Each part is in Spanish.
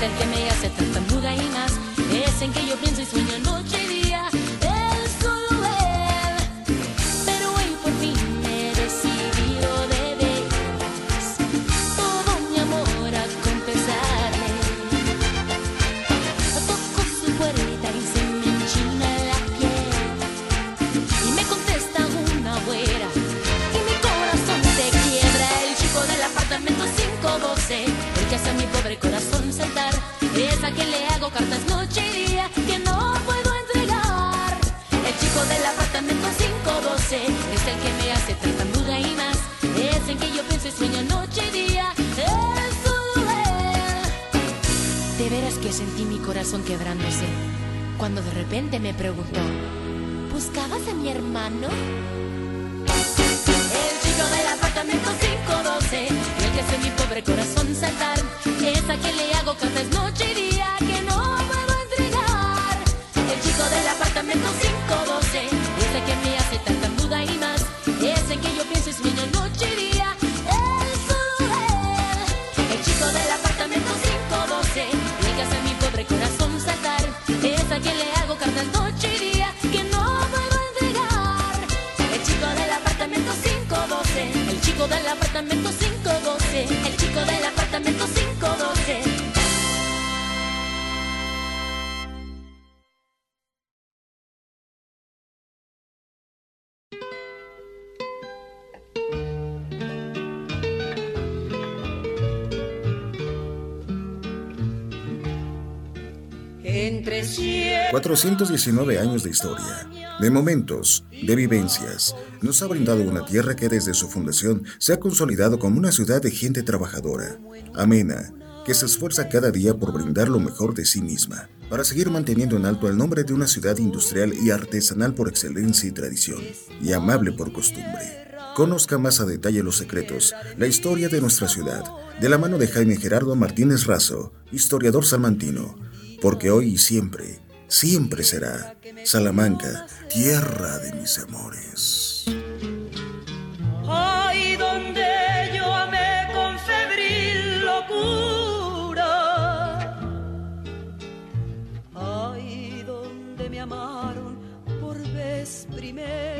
es el que me hace tartamuda y más. Es en que yo pienso y sueño noche y día. Él solo él. Pero hoy por fin me he decidido de veras todo mi amor a confesarle. Toco su puerta y se me enchina la piel y me contesta una güera y mi corazón se quiebra. El chico del apartamento 512, el que hace a mi pobre corazón noche y día que no puedo entregar. El chico del apartamento 512 es el que me hace tartamuda y más. Es en que yo pienso y sueño noche y día. Es solo él. De veras que sentí mi corazón quebrándose cuando de repente me preguntó: ¿Buscabas a mi hermano? El chico del apartamento 512, el que hace mi pobre corazón saltar, 419 años de historia, de momentos, de vivencias, nos ha brindado una tierra que desde su fundación se ha consolidado como una ciudad de gente trabajadora, amena, que se esfuerza cada día por brindar lo mejor de sí misma, para seguir manteniendo en alto el nombre de una ciudad industrial y artesanal por excelencia y tradición, y amable por costumbre. Conozca más a detalle los secretos, la historia de nuestra ciudad, de la mano de Jaime Gerardo Martínez Razo, historiador salmantino, porque hoy y siempre, siempre será Salamanca, tierra de mis amores. Ay, donde yo amé con febril locura. Ay, donde me amaron por vez primera.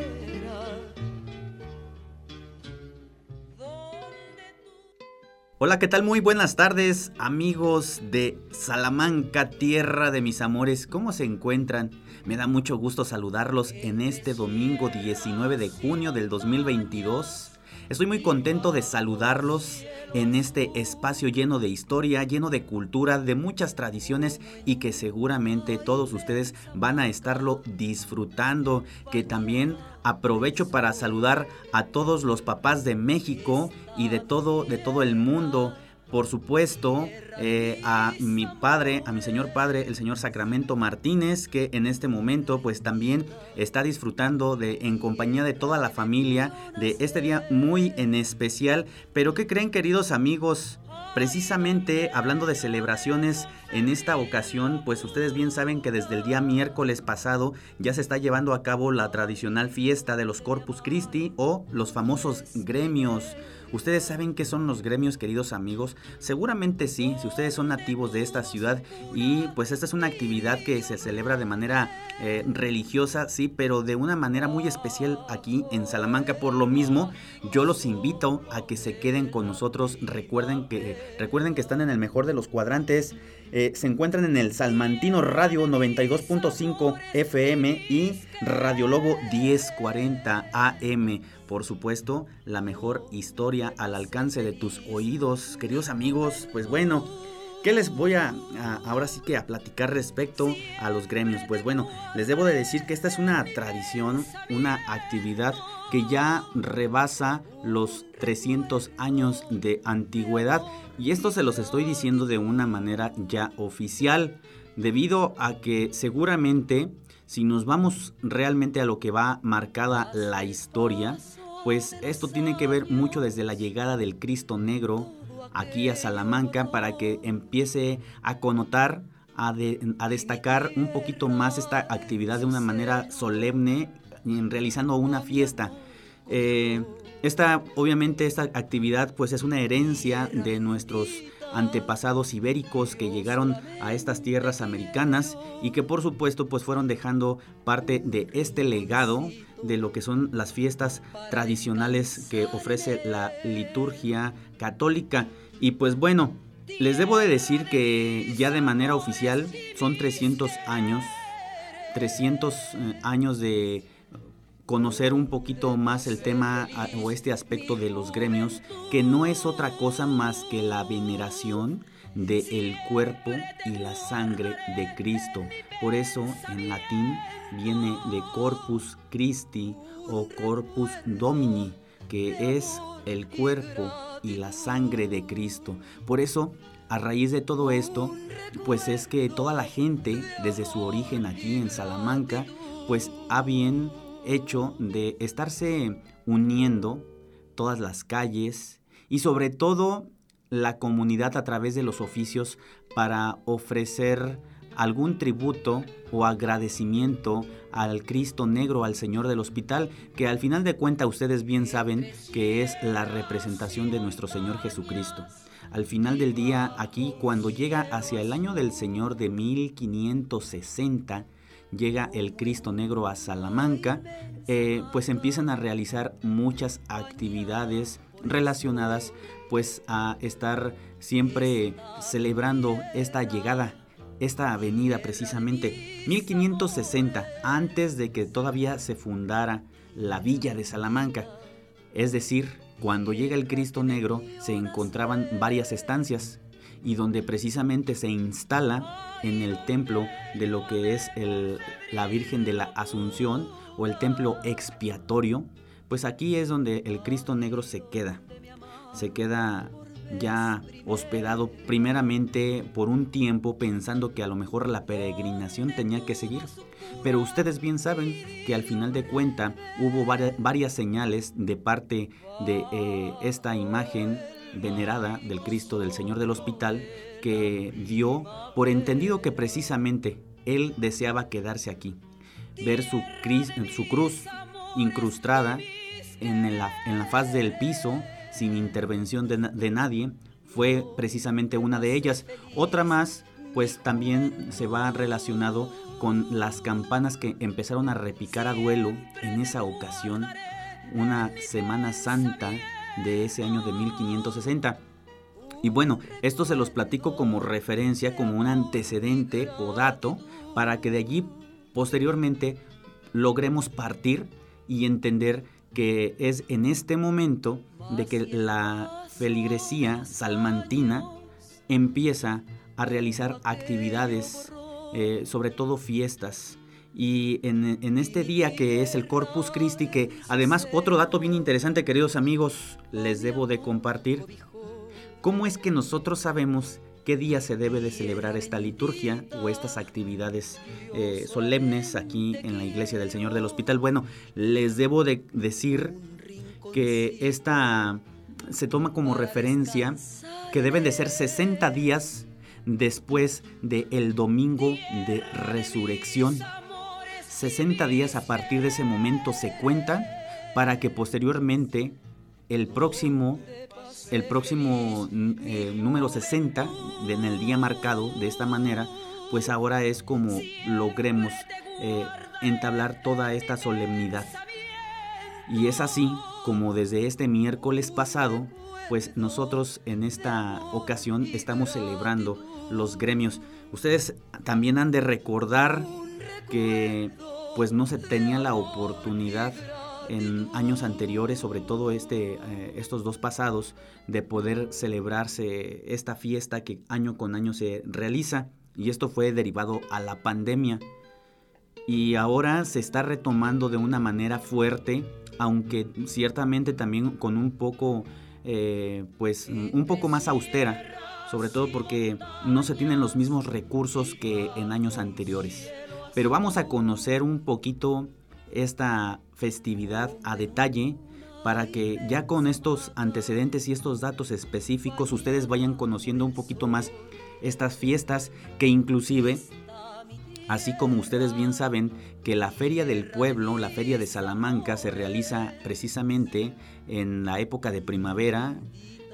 Hola, ¿qué tal? Muy buenas tardes, amigos de Salamanca, tierra de mis amores. ¿Cómo se encuentran? Me da mucho gusto saludarlos en este domingo 19 de junio del 2022. Estoy muy contento de saludarlos en este espacio lleno de historia, lleno de cultura, de muchas tradiciones y que seguramente todos ustedes van a estarlo disfrutando. Que también aprovecho para saludar a todos los papás de México y de todo, de todo el mundo. Por supuesto, eh, a mi padre, a mi señor padre, el señor Sacramento Martínez, que en este momento pues también está disfrutando de en compañía de toda la familia de este día muy en especial. Pero ¿qué creen queridos amigos? Precisamente hablando de celebraciones, en esta ocasión, pues ustedes bien saben que desde el día miércoles pasado ya se está llevando a cabo la tradicional fiesta de los Corpus Christi o los famosos gremios. ¿Ustedes saben qué son los gremios, queridos amigos? Seguramente sí, si ustedes son nativos de esta ciudad y pues esta es una actividad que se celebra de manera eh, religiosa, sí, pero de una manera muy especial aquí en Salamanca. Por lo mismo, yo los invito a que se queden con nosotros. Recuerden que, recuerden que están en el mejor de los cuadrantes. Eh, se encuentran en el Salmantino Radio 92.5 FM y Radio Lobo 1040 AM. Por supuesto, la mejor historia al alcance de tus oídos, queridos amigos. Pues bueno, ¿Qué les voy a, ahora sí que a platicar respecto a los gremios? Pues bueno, les debo de decir que esta es una tradición, una actividad que ya rebasa los 300 años de antigüedad y esto se los estoy diciendo de una manera ya oficial debido a que seguramente si nos vamos realmente a lo que va marcada la historia, pues esto tiene que ver mucho desde la llegada del Cristo Negro aquí a Salamanca para que empiece a connotar, a, destacar un poquito más esta actividad de una manera solemne, realizando una fiesta. Eh, esta, obviamente, esta actividad pues es una herencia de nuestros antepasados ibéricos que llegaron a estas tierras americanas y que por supuesto pues fueron dejando parte de este legado de lo que son las fiestas tradicionales que ofrece la liturgia católica. Y pues bueno, les debo de decir que ya de manera oficial son 300 años, 300 eh, años de conocer un poquito más el tema o este aspecto de los gremios, que no es otra cosa más que la veneración del el cuerpo y la sangre de Cristo. Por eso en latín viene de Corpus Christi o Corpus Domini, que es el cuerpo y la sangre de Cristo. Por eso, a raíz de todo esto, pues es que toda la gente, desde su origen aquí en Salamanca, pues ha bien hecho de estarse uniendo todas las calles y sobre todo la comunidad a través de los oficios para ofrecer algún tributo o agradecimiento al Cristo Negro, al Señor del Hospital, que al final de cuentas ustedes bien saben que es la representación de nuestro Señor Jesucristo. Al final del día, aquí, cuando llega hacia el año del Señor de 1560, llega el Cristo Negro a Salamanca, eh, pues empiezan a realizar muchas actividades relacionadas pues a estar siempre celebrando esta llegada esta avenida precisamente 1560 antes de que todavía se fundara la villa de Salamanca. Es decir cuando llega el Cristo Negro se encontraban varias estancias y donde precisamente se instala en el templo de lo que es la Virgen de la Asunción o el templo expiatorio, pues aquí es donde el Cristo Negro se queda. Se queda ya hospedado primeramente por un tiempo pensando que a lo mejor la peregrinación tenía que seguir. Pero ustedes bien saben que al final de cuenta hubo varias, señales de parte de eh, esta imagen venerada del Cristo del Señor del Hospital que dio por entendido que precisamente él deseaba quedarse aquí, ver su, su cruz incrustada en la, en la, faz del piso sin intervención de, de nadie, fue precisamente una de ellas. Otra más, pues también se va relacionado con las campanas que empezaron a repicar a duelo en esa ocasión, una Semana Santa de ese año de 1560. Y bueno, esto se los platico como referencia, como un antecedente o dato, para que de allí posteriormente logremos partir y entender que es en este momento de que la feligresía salmantina empieza a realizar actividades, eh, sobre todo fiestas, y en, este día que es el Corpus Christi, que además otro dato bien interesante, queridos amigos, les debo de compartir, ¿cómo es que nosotros sabemos qué día se debe de celebrar esta liturgia o estas actividades eh, solemnes aquí en la iglesia del Señor del Hospital? Bueno, les debo de decir que esta se toma como referencia que deben de ser 60 días después del el domingo de resurrección. 60 días a partir de ese momento se cuentan para que posteriormente el próximo, el próximo eh, número 60 en el día marcado de esta manera, pues ahora es como logremos eh, entablar toda esta solemnidad. Y es así como desde este miércoles pasado, pues nosotros en esta ocasión estamos celebrando los gremios. Ustedes también han de recordar que pues no se tenía la oportunidad en años anteriores, sobre todo este, eh, estos dos pasados, de poder celebrarse esta fiesta que año con año se realiza. Y esto fue derivado a la pandemia. Y ahora se está retomando de una manera fuerte, aunque ciertamente también con un poco, eh, pues, un poco más austera, sobre todo porque no se tienen los mismos recursos que en años anteriores. Pero vamos a conocer un poquito esta festividad a detalle para que ya con estos antecedentes y estos datos específicos ustedes vayan conociendo un poquito más estas fiestas que inclusive Así como ustedes bien saben que la Feria del Pueblo, la Feria de Salamanca, se realiza precisamente en la época de primavera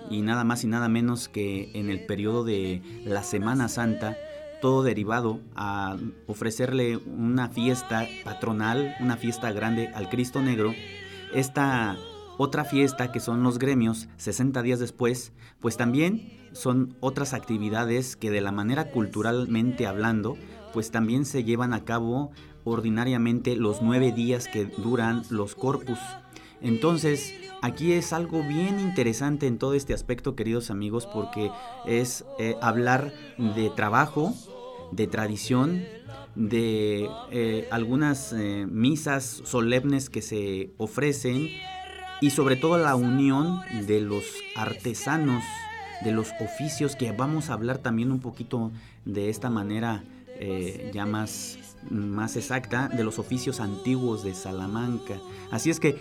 y nada más y nada menos que en el periodo de la Semana Santa, todo derivado a ofrecerle una fiesta patronal, una fiesta grande al Cristo Negro. Esta otra fiesta que son los gremios 60 días después, pues también son otras actividades que de la manera culturalmente hablando, pues también se llevan a cabo ordinariamente los nueve días que duran los corpus. Entonces, aquí es algo bien interesante en todo este aspecto, queridos amigos, porque es eh, hablar de trabajo, de tradición, de eh, algunas eh, misas solemnes que se ofrecen y sobre todo la unión de los artesanos, de los oficios, que vamos a hablar también un poquito de esta manera ya más, más exacta, de los oficios antiguos de Salamanca. Así es que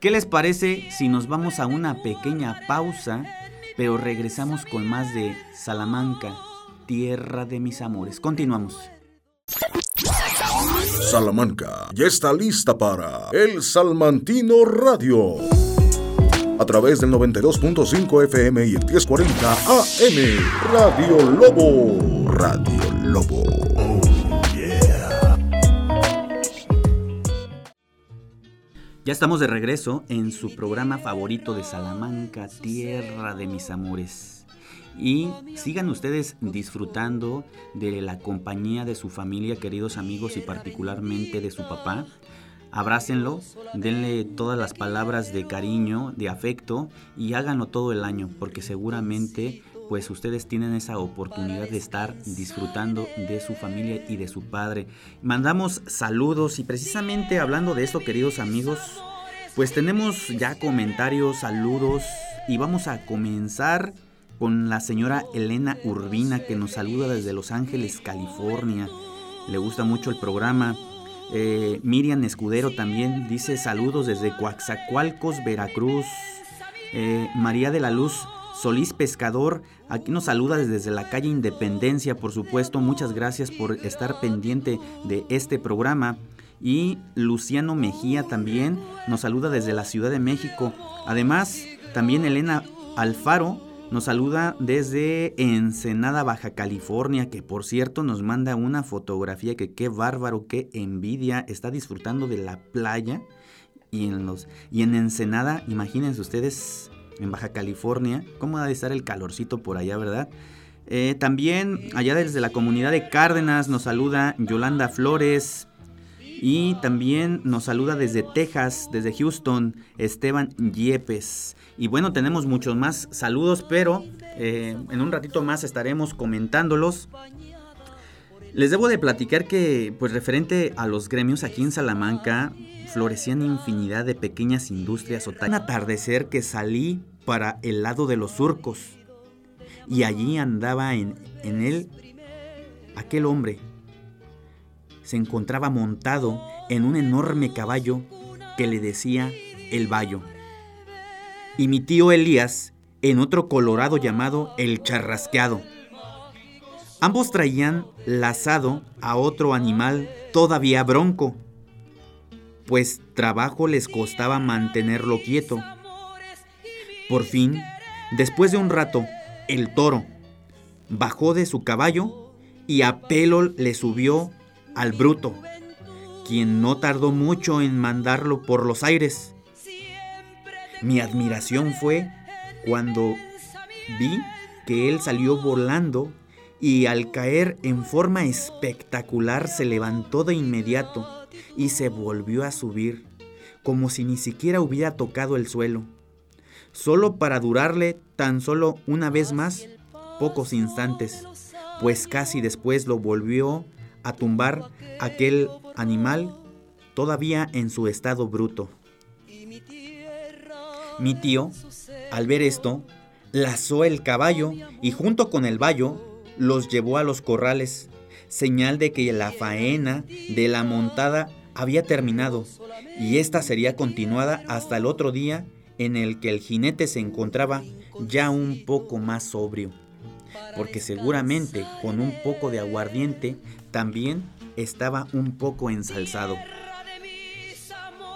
¿Qué les parece si nos vamos a una pequeña pausa, pero regresamos con más de Salamanca, tierra de mis amores? Continuamos. Salamanca ya está lista para El Salmantino Radio. A través del 92.5 FM y el 1040 AM, Radio Lobo. Radio Lobo. Ya estamos de regreso en su programa favorito de Salamanca, Tierra de mis Amores. Y sigan ustedes disfrutando de la compañía de su familia, queridos amigos, y particularmente de su papá. Abrácenlo, denle todas las palabras de cariño, de afecto y háganlo todo el año, porque seguramente pues ustedes tienen esa oportunidad de estar disfrutando de su familia y de su padre. Mandamos saludos y precisamente hablando de esto, queridos amigos, pues tenemos ya comentarios, saludos y vamos a comenzar con la señora Elena Urbina que nos saluda desde Los Ángeles, California. Le gusta mucho el programa. Eh, Miriam Escudero también dice saludos desde Coaxacualcos, Veracruz. Eh, María de la Luz Solís Pescador, aquí nos saluda desde la calle Independencia, por supuesto. Muchas gracias por estar pendiente de este programa. Y Luciano Mejía también nos saluda desde la Ciudad de México. Además, también Elena Alfaro nos saluda desde Ensenada, Baja California, que por cierto nos manda una fotografía que qué bárbaro, qué envidia, está disfrutando de la playa. Y en, los, y en Ensenada, imagínense ustedes, en Baja California. ¿Cómo ha de estar el calorcito por allá, verdad? Eh, también allá desde la comunidad de Cárdenas nos saluda Yolanda Flores. Y también nos saluda desde Texas, desde Houston, Esteban Yepes. Y bueno, tenemos muchos más saludos, pero eh, en un ratito más estaremos comentándolos. Les debo de platicar que, pues referente a los gremios aquí en Salamanca, florecían infinidad de pequeñas industrias o Un atardecer que salí para el lado de los surcos y allí andaba en, en él aquel hombre. Se encontraba montado en un enorme caballo que le decía el Bayo. Y mi tío Elías en otro colorado llamado el Charrasqueado. Ambos traían lazado a otro animal todavía bronco, pues trabajo les costaba mantenerlo quieto. Por fin, después de un rato, el toro bajó de su caballo y a pelo le subió al bruto, quien no tardó mucho en mandarlo por los aires. Mi admiración fue cuando vi que él salió volando y al caer en forma espectacular se levantó de inmediato y se volvió a subir, como si ni siquiera hubiera tocado el suelo, solo para durarle tan solo una vez más pocos instantes, pues casi después lo volvió a tumbar aquel animal todavía en su estado bruto. Mi tío, al ver esto, lazó el caballo y junto con el vallo los llevó a los corrales, señal de que la faena de la montada había terminado y esta sería continuada hasta el otro día en el que el jinete se encontraba ya un poco más sobrio, porque seguramente con un poco de aguardiente también estaba un poco ensalzado.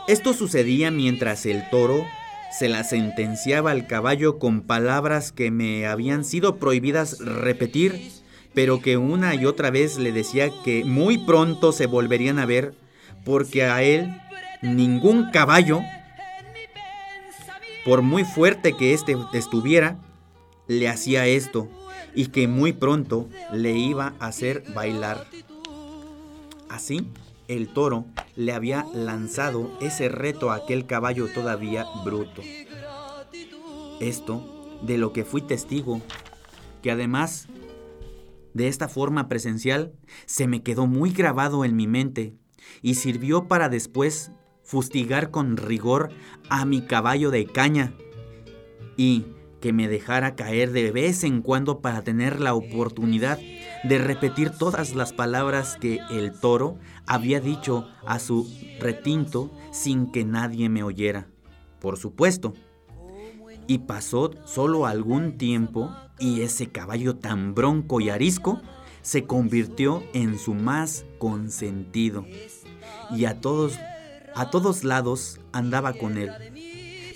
Esto sucedía mientras el toro se la sentenciaba al caballo con palabras que me habían sido prohibidas repetir, pero que una y otra vez le decía que muy pronto se volverían a ver, porque a él ningún caballo, por muy fuerte que éste estuviera, le hacía esto y que muy pronto le iba a hacer bailar. Así, el toro le había lanzado ese reto a aquel caballo todavía bruto. Esto de lo que fui testigo, que además de esta forma presencial se me quedó muy grabado en mi mente y sirvió para después fustigar con rigor a mi caballo de caña y que me dejara caer de vez en cuando para tener la oportunidad de repetir todas las palabras que el toro había dicho a su retinto sin que nadie me oyera. Por supuesto. Y pasó solo algún tiempo y ese caballo tan bronco y arisco se convirtió en su más consentido. Y a todos, a todos lados andaba con él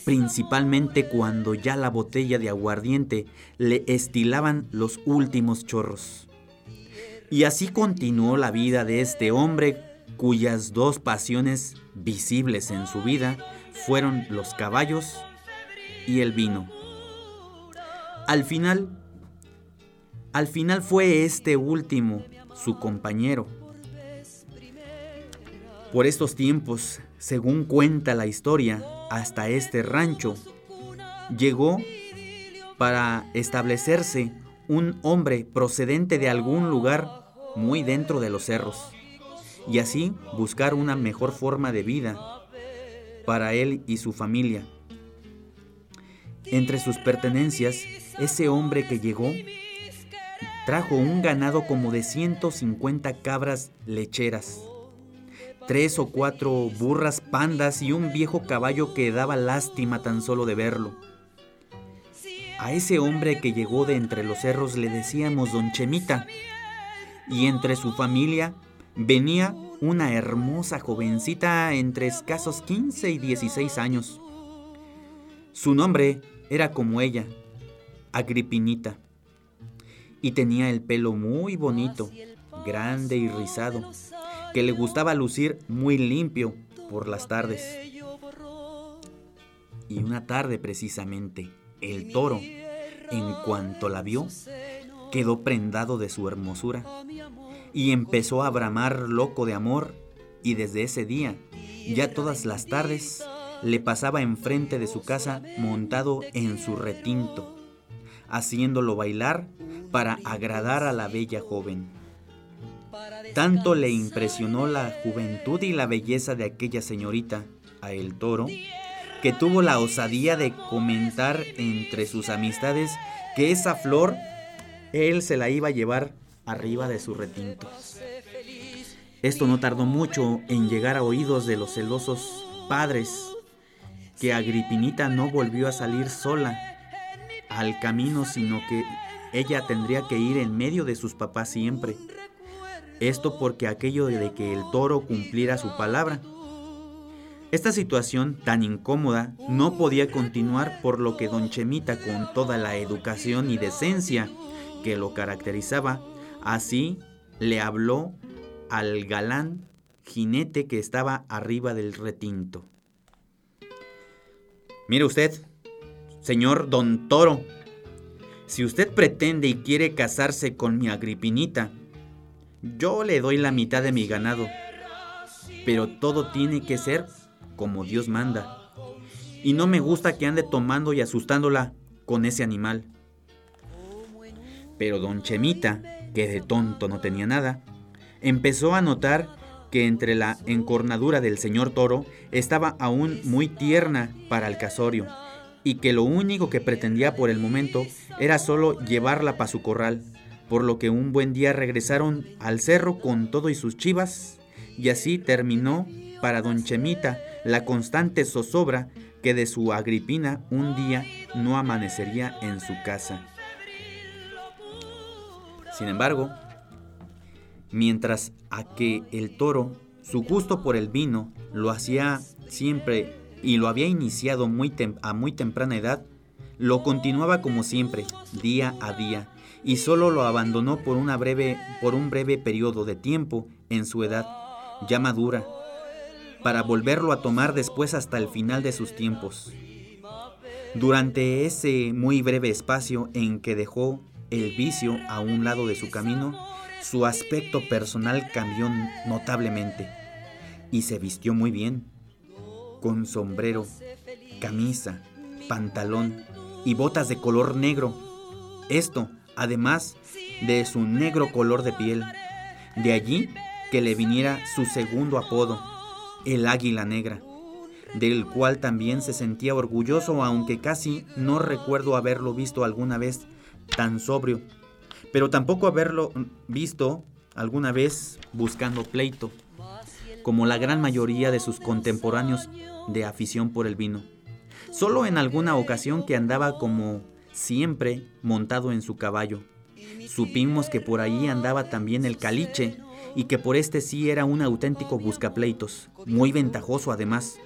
principalmente cuando ya la botella de aguardiente le estilaban los últimos chorros. Y así continuó la vida de este hombre cuyas dos pasiones visibles en su vida fueron los caballos y el vino. Al final, al final fue este último su compañero. Por estos tiempos, según cuenta la historia, hasta este rancho llegó para establecerse un hombre procedente de algún lugar muy dentro de los cerros y así buscar una mejor forma de vida para él y su familia. Entre sus pertenencias, ese hombre que llegó trajo un ganado como de 150 cabras lecheras, tres o cuatro burras pandas y un viejo caballo que daba lástima tan solo de verlo. A ese hombre que llegó de entre los cerros le decíamos don Chemita, y entre su familia venía una hermosa jovencita entre escasos 15 y 16 años. Su nombre era como ella, Agripinita, y tenía el pelo muy bonito, grande y rizado, que le gustaba lucir muy limpio por las tardes. Y una tarde precisamente, el toro, en cuanto la vio, quedó prendado de su hermosura y empezó a bramar loco de amor y desde ese día, ya todas las tardes, le pasaba enfrente de su casa montado en su retinto, haciéndolo bailar para agradar a la bella joven. Tanto le impresionó la juventud y la belleza de aquella señorita a el toro, que tuvo la osadía de comentar entre sus amistades que esa flor él se la iba a llevar arriba de su retinto. Esto no tardó mucho en llegar a oídos de los celosos padres, que Agripinita no volvió a salir sola al camino, sino que ella tendría que ir en medio de sus papás siempre. Esto porque aquello de que el toro cumpliera su palabra. Esta situación tan incómoda no podía continuar por lo que don Chemita con toda la educación y decencia que lo caracterizaba, así le habló al galán jinete que estaba arriba del retinto. Mire usted, señor don Toro, si usted pretende y quiere casarse con mi agripinita, yo le doy la mitad de mi ganado, pero todo tiene que ser como Dios manda. Y no me gusta que ande tomando y asustándola con ese animal. Pero don Chemita, que de tonto no tenía nada, empezó a notar que entre la encornadura del señor toro estaba aún muy tierna para el casorio, y que lo único que pretendía por el momento era solo llevarla para su corral, por lo que un buen día regresaron al cerro con todo y sus chivas, y así terminó para don Chemita la constante zozobra que de su Agripina un día no amanecería en su casa. Sin embargo, mientras a que el toro, su gusto por el vino, lo hacía siempre y lo había iniciado muy a muy temprana edad, lo continuaba como siempre, día a día, y solo lo abandonó por, una breve, por un breve periodo de tiempo en su edad ya madura, para volverlo a tomar después hasta el final de sus tiempos. Durante ese muy breve espacio en que dejó el vicio a un lado de su camino, su aspecto personal cambió notablemente y se vistió muy bien, con sombrero, camisa, pantalón y botas de color negro. Esto, además de su negro color de piel. De allí que le viniera su segundo apodo, el Águila Negra, del cual también se sentía orgulloso, aunque casi no recuerdo haberlo visto alguna vez tan sobrio, pero tampoco haberlo visto alguna vez buscando pleito, como la gran mayoría de sus contemporáneos de afición por el vino. Solo en alguna ocasión que andaba como siempre montado en su caballo. Supimos que por ahí andaba también el caliche, y que por este sí era un auténtico buscapleitos, muy ventajoso además.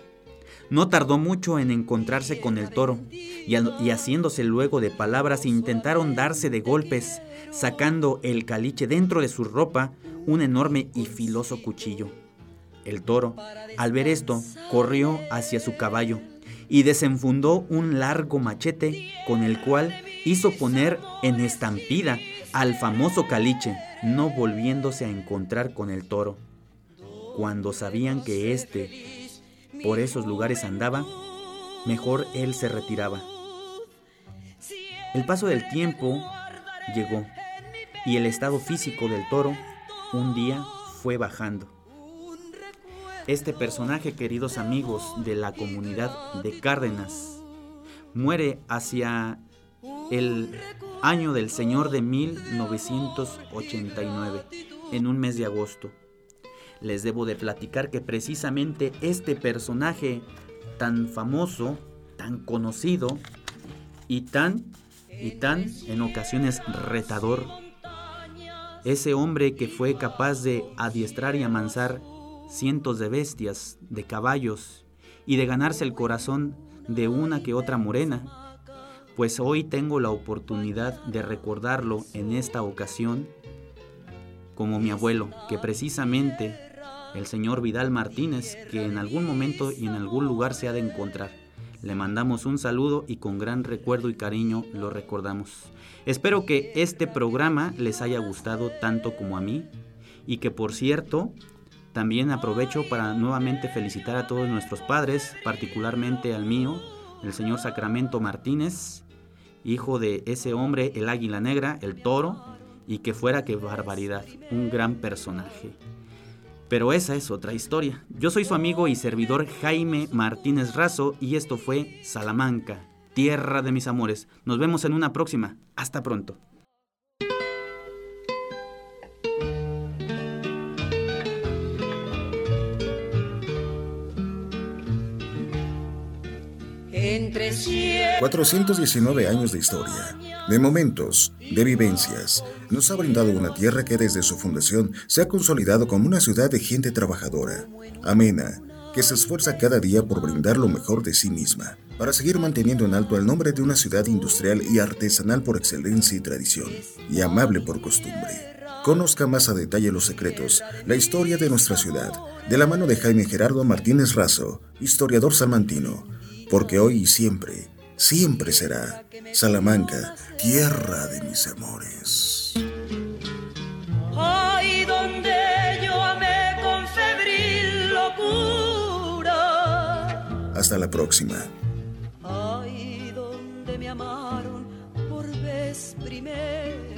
No tardó mucho en encontrarse con el toro, y, y, haciéndose luego de palabras intentaron darse de golpes, sacando el caliche dentro de su ropa un enorme y filoso cuchillo. El toro, al ver esto, corrió hacia su caballo y desenfundó un largo machete con el cual hizo poner en estampida al famoso caliche, no volviéndose a encontrar con el toro. Cuando sabían que éste por esos lugares andaba, mejor él se retiraba. El paso del tiempo llegó y el estado físico del toro un día fue bajando. Este personaje, queridos amigos de la comunidad de Cárdenas, muere hacia el año del Señor de 1989, en un mes de agosto. Les debo de platicar que precisamente este personaje tan famoso, tan conocido y tan y tan en ocasiones retador, ese hombre que fue capaz de adiestrar y amansar cientos de bestias, de caballos y de ganarse el corazón de una que otra morena, pues hoy tengo la oportunidad de recordarlo en esta ocasión como mi abuelo, que precisamente el señor Vidal Martínez, que en algún momento y en algún lugar se ha de encontrar. Le mandamos un saludo y con gran recuerdo y cariño lo recordamos. Espero que este programa les haya gustado tanto como a mí y que por cierto también aprovecho para nuevamente felicitar a todos nuestros padres, particularmente al mío, el señor Sacramento Martínez, hijo de ese hombre, el águila negra, el toro, y que fuera que barbaridad, un gran personaje. Pero esa es otra historia. Yo soy su amigo y servidor Jaime Martínez Razo y esto fue Salamanca, tierra de mis amores. Nos vemos en una próxima. Hasta pronto. Entre 419 años de historia, de momentos, de vivencias, nos ha brindado una tierra que desde su fundación se ha consolidado como una ciudad de gente trabajadora, amena, que se esfuerza cada día por brindar lo mejor de sí misma, para seguir manteniendo en alto el nombre de una ciudad industrial y artesanal por excelencia y tradición, y amable por costumbre. Conozca más a detalle los secretos, la historia de nuestra ciudad, de la mano de Jaime Gerardo Martínez Razo, historiador salmantino, porque hoy y siempre, siempre será Salamanca, tierra de mis amores. Ay, donde yo amé con febril locura. Hasta la próxima. Ay, donde me amaron por vez primera.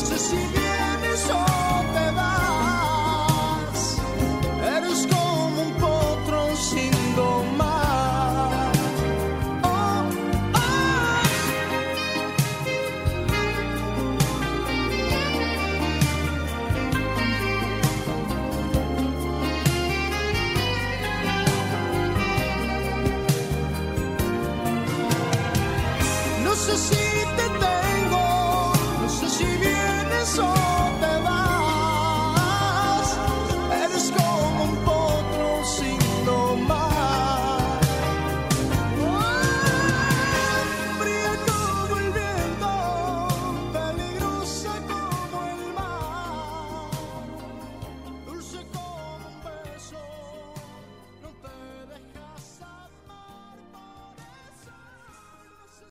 No sé si vienes